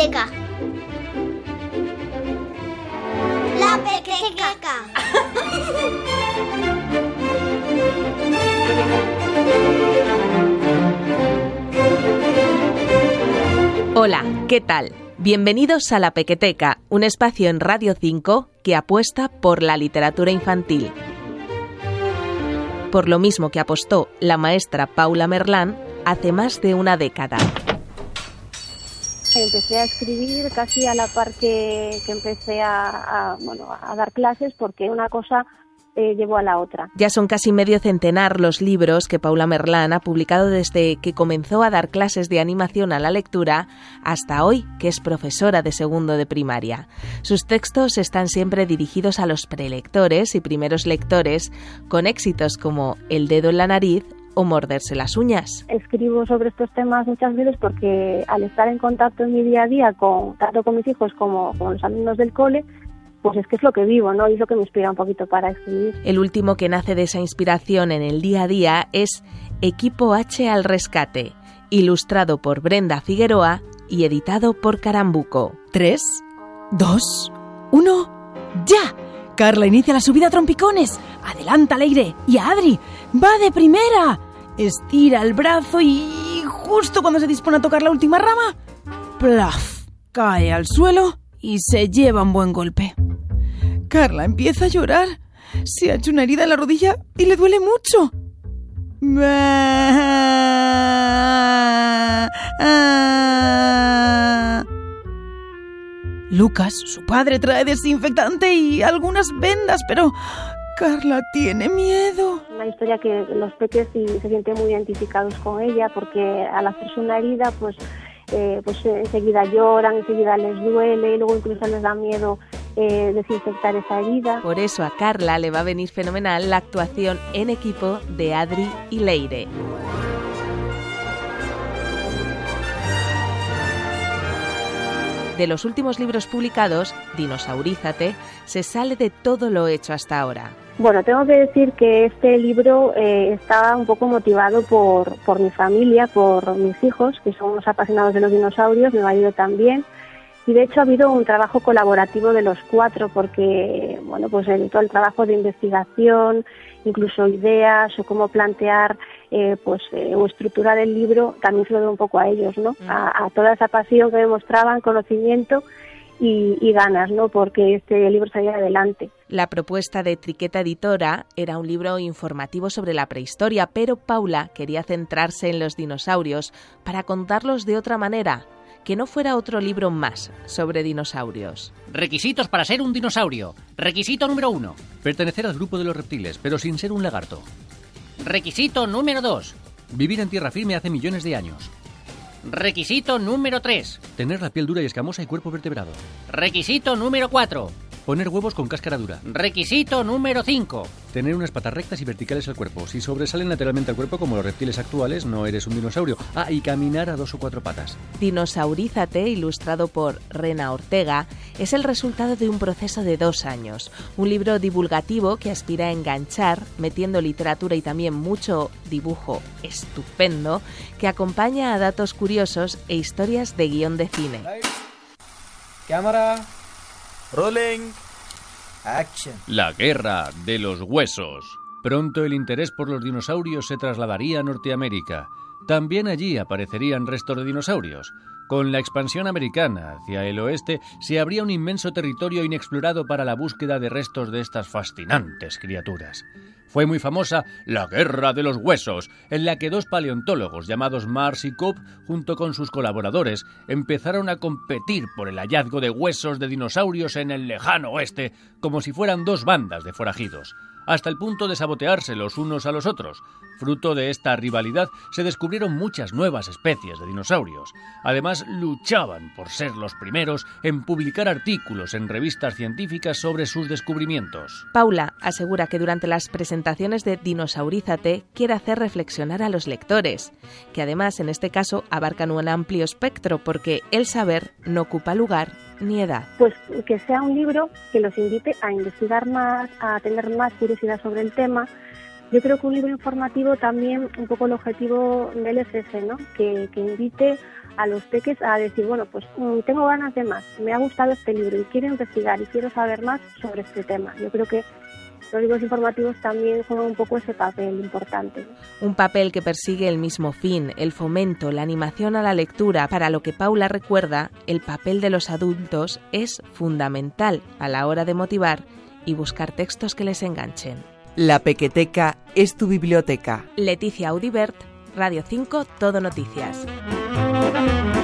La pequeteca. Hola, ¿qué tal? Bienvenidos a La Pequeteca, un espacio en Radio 5 que apuesta por la literatura infantil. Por lo mismo que apostó la maestra Paula Merlán hace más de una década. Empecé a escribir casi a la par que, que empecé a, bueno, a dar clases porque una cosa eh, llevó a la otra. Ya son casi medio centenar los libros que Paula Merlán ha publicado desde que comenzó a dar clases de animación a la lectura hasta hoy, que es profesora de segundo de primaria. Sus textos están siempre dirigidos a los prelectores y primeros lectores, con éxitos como El dedo en la nariz o morderse las uñas. Escribo sobre estos temas muchas veces porque al estar en contacto en mi día a día con tanto con mis hijos como con los alumnos del cole, pues es que es lo que vivo, ¿no? Y es lo que me inspira un poquito para escribir. El último que nace de esa inspiración en el día a día es Equipo H al rescate, ilustrado por Brenda Figueroa y editado por Carambuco. Tres, dos, uno, ¡ya! Carla inicia la subida a trompicones. Adelanta alegre. Y Adri va de primera. Estira el brazo y justo cuando se dispone a tocar la última rama, ¡plaf! Cae al suelo y se lleva un buen golpe. Carla empieza a llorar. Se ha hecho una herida en la rodilla y le duele mucho. Lucas, su padre, trae desinfectante y algunas vendas, pero Carla tiene miedo. Una historia que los peques sí se sienten muy identificados con ella porque al hacerse una herida, pues, eh, pues enseguida lloran, enseguida les duele y luego incluso les da miedo eh, desinfectar esa herida. Por eso a Carla le va a venir fenomenal la actuación en equipo de Adri y Leire. De los últimos libros publicados, Dinosaurízate, se sale de todo lo hecho hasta ahora. Bueno, tengo que decir que este libro eh, está un poco motivado por, por mi familia, por mis hijos, que son unos apasionados de los dinosaurios, mi marido también. Y de hecho ha habido un trabajo colaborativo de los cuatro porque, bueno, pues el, todo el trabajo de investigación, incluso ideas o cómo plantear eh, pues eh, o estructurar el libro también se lo doy un poco a ellos, ¿no? A, a toda esa pasión que demostraban, conocimiento y, y, ganas, ¿no? Porque este libro saliera adelante. La propuesta de Triqueta Editora era un libro informativo sobre la prehistoria, pero Paula quería centrarse en los dinosaurios para contarlos de otra manera, que no fuera otro libro más sobre dinosaurios. Requisitos para ser un dinosaurio. Requisito número uno. Pertenecer al grupo de los reptiles, pero sin ser un lagarto. Requisito número dos. Vivir en tierra firme hace millones de años. Requisito número tres. Tener la piel dura y escamosa y cuerpo vertebrado. Requisito número cuatro. Poner huevos con cáscara dura. Requisito número 5. Tener unas patas rectas y verticales al cuerpo. Si sobresalen lateralmente al cuerpo como los reptiles actuales, no eres un dinosaurio. Ah, y caminar a dos o cuatro patas. Dinosaurízate, ilustrado por Rena Ortega, es el resultado de un proceso de dos años. Un libro divulgativo que aspira a enganchar, metiendo literatura y también mucho dibujo estupendo, que acompaña a datos curiosos e historias de guion de cine. Cámara. Rolling. Action. La guerra de los huesos. Pronto el interés por los dinosaurios se trasladaría a Norteamérica. También allí aparecerían restos de dinosaurios. Con la expansión americana hacia el oeste se abría un inmenso territorio inexplorado para la búsqueda de restos de estas fascinantes criaturas. Fue muy famosa la Guerra de los Huesos, en la que dos paleontólogos llamados Mars y Cobb, junto con sus colaboradores, empezaron a competir por el hallazgo de huesos de dinosaurios en el lejano oeste, como si fueran dos bandas de forajidos hasta el punto de sabotearse los unos a los otros. Fruto de esta rivalidad se descubrieron muchas nuevas especies de dinosaurios. Además, luchaban por ser los primeros en publicar artículos en revistas científicas sobre sus descubrimientos. Paula asegura que durante las presentaciones de Dinosaurízate quiere hacer reflexionar a los lectores, que además en este caso abarcan un amplio espectro porque el saber no ocupa lugar ni edad. Pues que sea un libro que los invite a investigar más, a tener más curiosidad sobre el tema. Yo creo que un libro informativo también, un poco el objetivo del ese, ¿no? Que, que invite a los peques a decir, bueno, pues mm, tengo ganas de más, me ha gustado este libro y quiero investigar y quiero saber más sobre este tema. Yo creo que los libros informativos también juegan un poco ese papel importante. Un papel que persigue el mismo fin, el fomento, la animación a la lectura, para lo que Paula recuerda, el papel de los adultos es fundamental a la hora de motivar y buscar textos que les enganchen. La Pequeteca es tu biblioteca. Leticia Audibert, Radio 5, Todo Noticias. Thank you.